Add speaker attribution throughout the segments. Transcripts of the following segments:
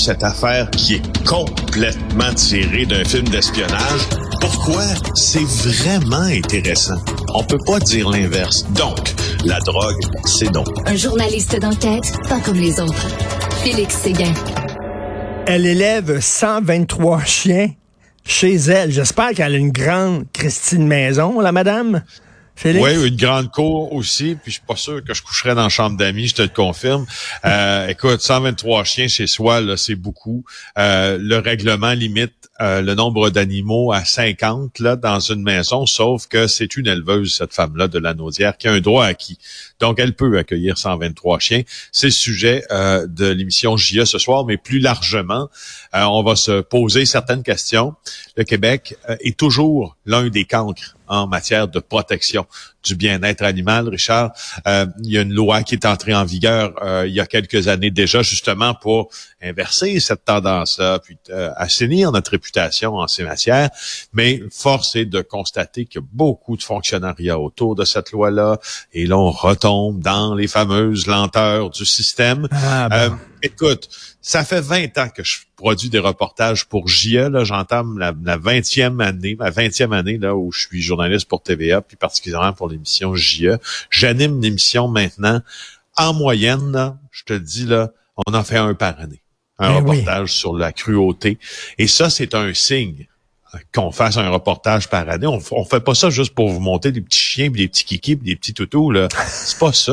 Speaker 1: cette affaire qui est complètement tirée d'un film d'espionnage. Pourquoi? C'est vraiment intéressant? On peut pas dire l'inverse. Donc, la drogue, c'est donc.
Speaker 2: Un journaliste d'enquête, pas comme les autres. Félix Séguin.
Speaker 3: Elle élève 123 chiens chez elle. J'espère qu'elle a une grande Christine Maison, la madame. Félix?
Speaker 1: Oui, une grande cour aussi, puis je suis pas sûr que je coucherais dans la chambre d'amis, je te le confirme. Euh, écoute, 123 chiens chez soi, là, c'est beaucoup. Euh, le règlement limite euh, le nombre d'animaux à 50 là dans une maison, sauf que c'est une éleveuse, cette femme-là de la Naudière, qui a un droit acquis. Donc, elle peut accueillir 123 chiens. C'est le sujet euh, de l'émission JE ce soir, mais plus largement, euh, on va se poser certaines questions. Le Québec est toujours l'un des cancres en matière de protection du bien-être animal, Richard. Euh, il y a une loi qui est entrée en vigueur euh, il y a quelques années déjà, justement pour inverser cette tendance-là, puis euh, assainir notre réputation en ces matières. Mais force est de constater qu'il y a beaucoup de fonctionnariat autour de cette loi-là, et là, on retombe dans les fameuses lenteurs du système. Ah, euh, écoute, ça fait 20 ans que je produis des reportages pour JE. J'entame la, la 20e année, ma 20e année là où je suis journaliste pour TVA, puis particulièrement pour l'émission JE. J'anime l'émission maintenant. En moyenne, je te dis là, on en fait un par année. Un ben reportage sur la cruauté. Et ça, c'est un signe qu'on fasse un reportage par année. On, on fait pas ça juste pour vous monter des petits chiens, des petits kikis, des petits toutous. Là, c'est pas ça.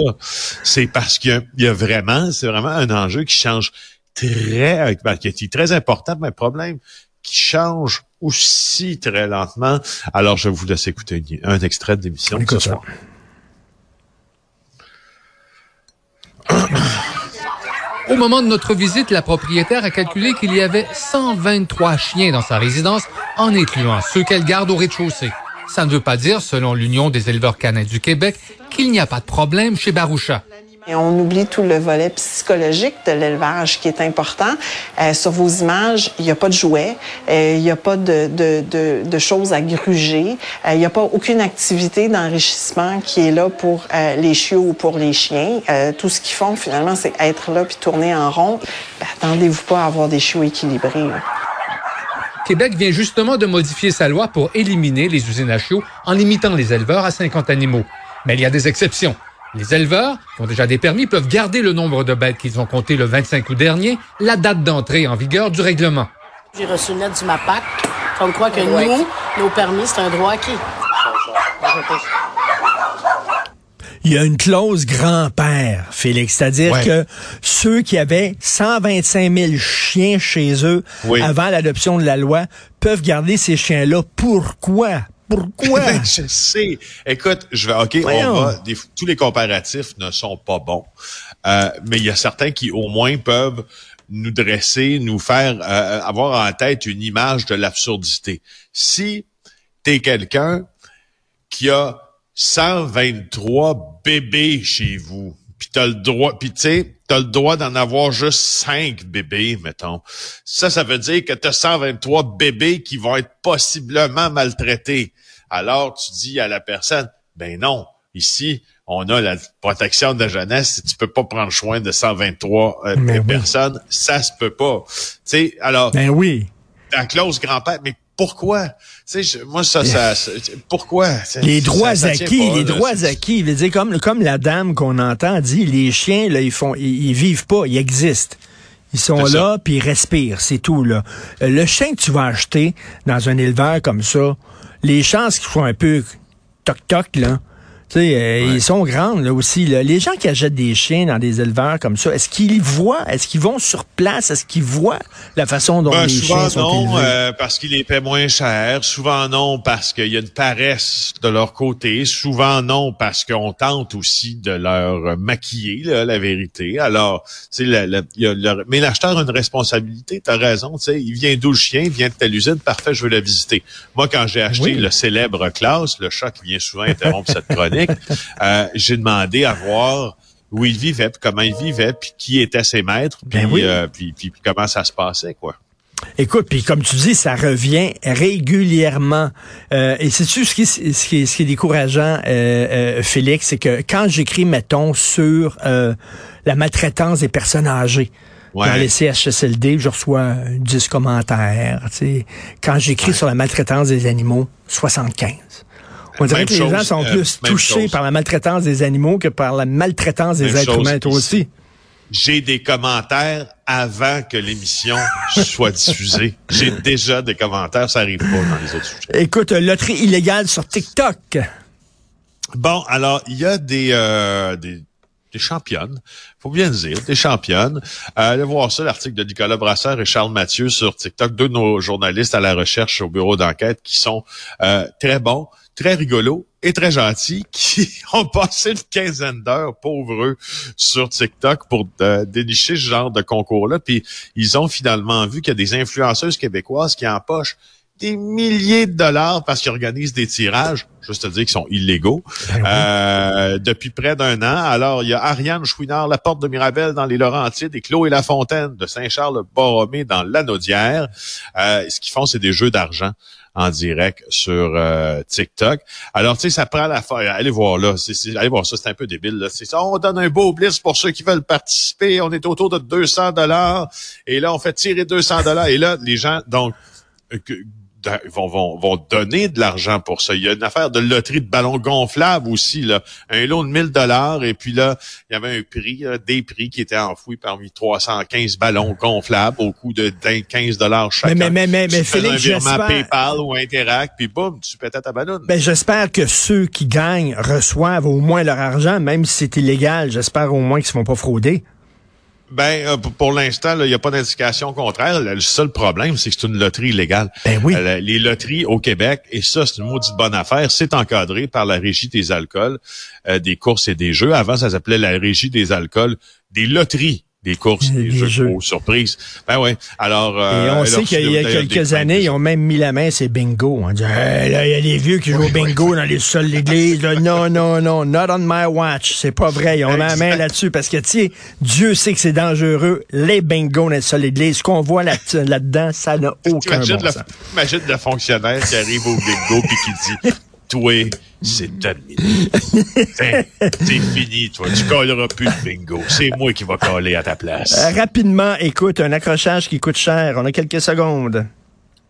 Speaker 1: C'est parce qu'il y, a vraiment, c'est vraiment un enjeu qui change très, qui est très important. Mais problème qui change aussi très lentement. Alors, je vous laisse écouter un extrait de l'émission ce soir.
Speaker 4: Au moment de notre visite, la propriétaire a calculé qu'il y avait 123 chiens dans sa résidence, en incluant ceux qu'elle garde au rez-de-chaussée. Ça ne veut pas dire, selon l'Union des éleveurs canins du Québec, qu'il n'y a pas de problème chez Baroucha.
Speaker 5: On oublie tout le volet psychologique de l'élevage qui est important. Euh, sur vos images, il n'y a pas de jouets, euh, il n'y a pas de, choses à gruger, euh, il n'y a pas aucune activité d'enrichissement qui est là pour les chiots ou pour les chiens. Tout ce qu'ils font finalement, c'est être là puis tourner en rond. Ben, attendez-vous pas à avoir des chiots équilibrés.
Speaker 4: Québec vient justement de modifier sa loi pour éliminer les usines à chiots en limitant les éleveurs à 50 animaux. Mais il y a des exceptions. Les éleveurs, qui ont déjà des permis, peuvent garder le nombre de bêtes qu'ils ont compté le 25 août dernier, la date d'entrée en vigueur du règlement.
Speaker 6: J'ai reçu une lettre du MAPAC, comme quoi que nous, nos permis, c'est un droit acquis.
Speaker 3: Il y a une clause grand-père, Félix, c'est-à-dire que ceux qui avaient 125 000 chiens chez eux avant l'adoption de la loi peuvent garder ces chiens-là. Pourquoi? Pourquoi?
Speaker 1: je sais. Écoute, je vais, OK, on va, tous les comparatifs ne sont pas bons, euh, mais il y a certains qui au moins peuvent nous dresser, nous faire euh, avoir en tête une image de l'absurdité. Si tu es quelqu'un qui a 123 bébés chez vous, puis t'as le droit, puis tu sais, t'as le droit d'en avoir juste cinq bébés, mettons. Ça, ça veut dire que t'as 123 bébés qui vont être possiblement maltraités. Alors, tu dis à la personne, ben non, ici, on a la protection de la jeunesse, tu peux pas prendre soin de 123 euh, personnes, ça se peut pas. Tu sais, alors,
Speaker 3: ben oui.
Speaker 1: La clause grand-père, mais pourquoi? Tu sais, moi, ça, ça, pourquoi?
Speaker 3: Les droits acquis, les droits acquis. veut dire, comme, comme la dame qu'on entend dit, les chiens, là, ils font, ils, vivent pas, ils existent. Ils sont là, puis ils respirent, c'est tout, là. Euh, le chien que tu vas acheter dans un éleveur comme ça, les chances qu'ils font un peu toc-toc, là, tu sais, euh, ils sont grandes là aussi. Là. Les gens qui achètent des chiens dans des éleveurs comme ça, est-ce qu'ils voient, est-ce qu'ils vont sur place, est-ce qu'ils voient la façon dont
Speaker 1: ben,
Speaker 3: les chiens sont
Speaker 1: non, euh, parce qu'ils les paient moins cher. Souvent non, parce qu'il y a une paresse de leur côté. Souvent non, parce qu'on tente aussi de leur maquiller là, la vérité. Alors, tu sais, mais l'acheteur a une responsabilité. T'as raison. Tu sais, il vient d'où le chien, il vient de telle usine. Parfait, je veux la visiter. Moi, quand j'ai acheté le célèbre Klaus, le chat qui vient souvent interrompre cette chronique. Euh, j'ai demandé à voir où il vivait, puis comment il vivait, puis qui étaient ses maîtres, ben euh, puis, puis, comment ça se passait, quoi.
Speaker 3: Écoute, puis comme tu dis, ça revient régulièrement. Euh, et c'est-tu ce qui, ce, qui, ce qui est décourageant, Félix, c'est que quand j'écris, mettons, sur la maltraitance des personnes âgées, Dans les CHSLD, je reçois 10 commentaires. Quand j'écris sur la maltraitance des animaux, 75. On dirait que les gens sont euh, plus touchés par la maltraitance des animaux que par la maltraitance des êtres humains, toi aussi.
Speaker 1: J'ai des commentaires avant que l'émission soit diffusée. J'ai déjà des commentaires, ça arrive pas dans les autres sujets.
Speaker 3: Écoute, loterie illégale sur TikTok.
Speaker 1: Bon, alors, il y a des, euh, des, des championnes, faut bien le dire, des championnes. Euh, allez voir ça, l'article de Nicolas Brasseur et Charles Mathieu sur TikTok, deux de nos journalistes à la recherche au bureau d'enquête qui sont euh, très bons, très rigolos et très gentils, qui ont passé une quinzaine d'heures, pauvres sur TikTok pour euh, dénicher ce genre de concours-là. Puis ils ont finalement vu qu'il y a des influenceuses québécoises qui empochent des milliers de dollars parce qu'ils organisent des tirages, juste à dire qu'ils sont illégaux, ben euh, depuis près d'un an. Alors, il y a Ariane Chouinard, la porte de Mirabel dans les Laurentides et Clos et la Fontaine de Saint-Charles-Borromé dans l'Anaudière. Euh, ce qu'ils font, c'est des jeux d'argent en direct sur euh, TikTok. Alors, tu sais, ça prend la fois. Allez voir là. allez voir ça, c'est un peu débile. Là. Ça, on donne un beau bliss pour ceux qui veulent participer. On est autour de 200 dollars. Et là, on fait tirer 200 dollars. Et là, les gens, donc, vont, vont, vont donner de l'argent pour ça. Il y a une affaire de loterie de ballons gonflables aussi, là. Un lot de 1000 dollars, et puis là, il y avait un prix, des prix qui étaient enfouis parmi 315 ballons gonflables au coût de 15 dollars chacun.
Speaker 3: Mais, mais, mais, mais, Félix,
Speaker 1: j'espère... PayPal ou Interact, puis boum, tu pétais ta ballonne.
Speaker 3: Ben, j'espère que ceux qui gagnent reçoivent au moins leur argent, même si c'est illégal. J'espère au moins qu'ils ne se font pas frauder.
Speaker 1: Ben, euh, pour l'instant, il n'y a pas d'indication contraire. Le seul problème, c'est que c'est une loterie illégale.
Speaker 3: Ben oui.
Speaker 1: Euh, les loteries au Québec, et ça, c'est une maudite bonne affaire, c'est encadré par la Régie des alcools, euh, des courses et des jeux. Avant, ça s'appelait la Régie des alcools des loteries des courses, des, jeux, jeux. aux surprises. Ben ouais. Alors,
Speaker 3: euh, et on sait qu'il y a quelques années, ils ont même mis la main c'est bingo. On dit, là, il y a des vieux qui jouent au bingo dans les sols de l'église. Non, non, non, not on my watch. C'est pas vrai. Ils ont mis la main là-dessus parce que, tu sais, Dieu sait que c'est dangereux. Les bingos dans les sols de l'église, ce qu'on voit là-dedans, ça n'a aucun bon sens.
Speaker 1: Imagine le fonctionnaire qui arrive au bingo puis qui dit, toi, c'est terminé. c'est fini, toi. Tu colleras plus le bingo. C'est moi qui va coller à ta place.
Speaker 3: Euh, rapidement, écoute, un accrochage qui coûte cher. On a quelques secondes.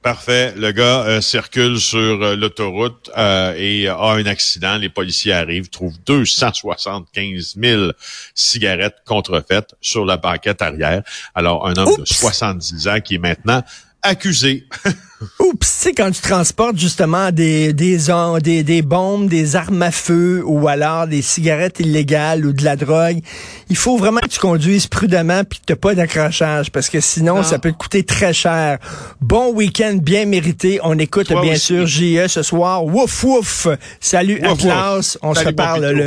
Speaker 1: Parfait. Le gars euh, circule sur euh, l'autoroute et a un accident. Les policiers arrivent, trouvent 275 000 cigarettes contrefaites sur la banquette arrière. Alors, un homme de 70 ans qui est maintenant accusé.
Speaker 3: Oups, tu sais, quand tu transportes justement des, des, des, des bombes, des armes à feu ou alors des cigarettes illégales ou de la drogue, il faut vraiment que tu conduises prudemment puis que tu pas d'accrochage parce que sinon, ça peut te coûter très cher. Bon week-end bien mérité. On écoute bien sûr JE ce soir. Wouf, wouf. Salut Atlas. On se reparle le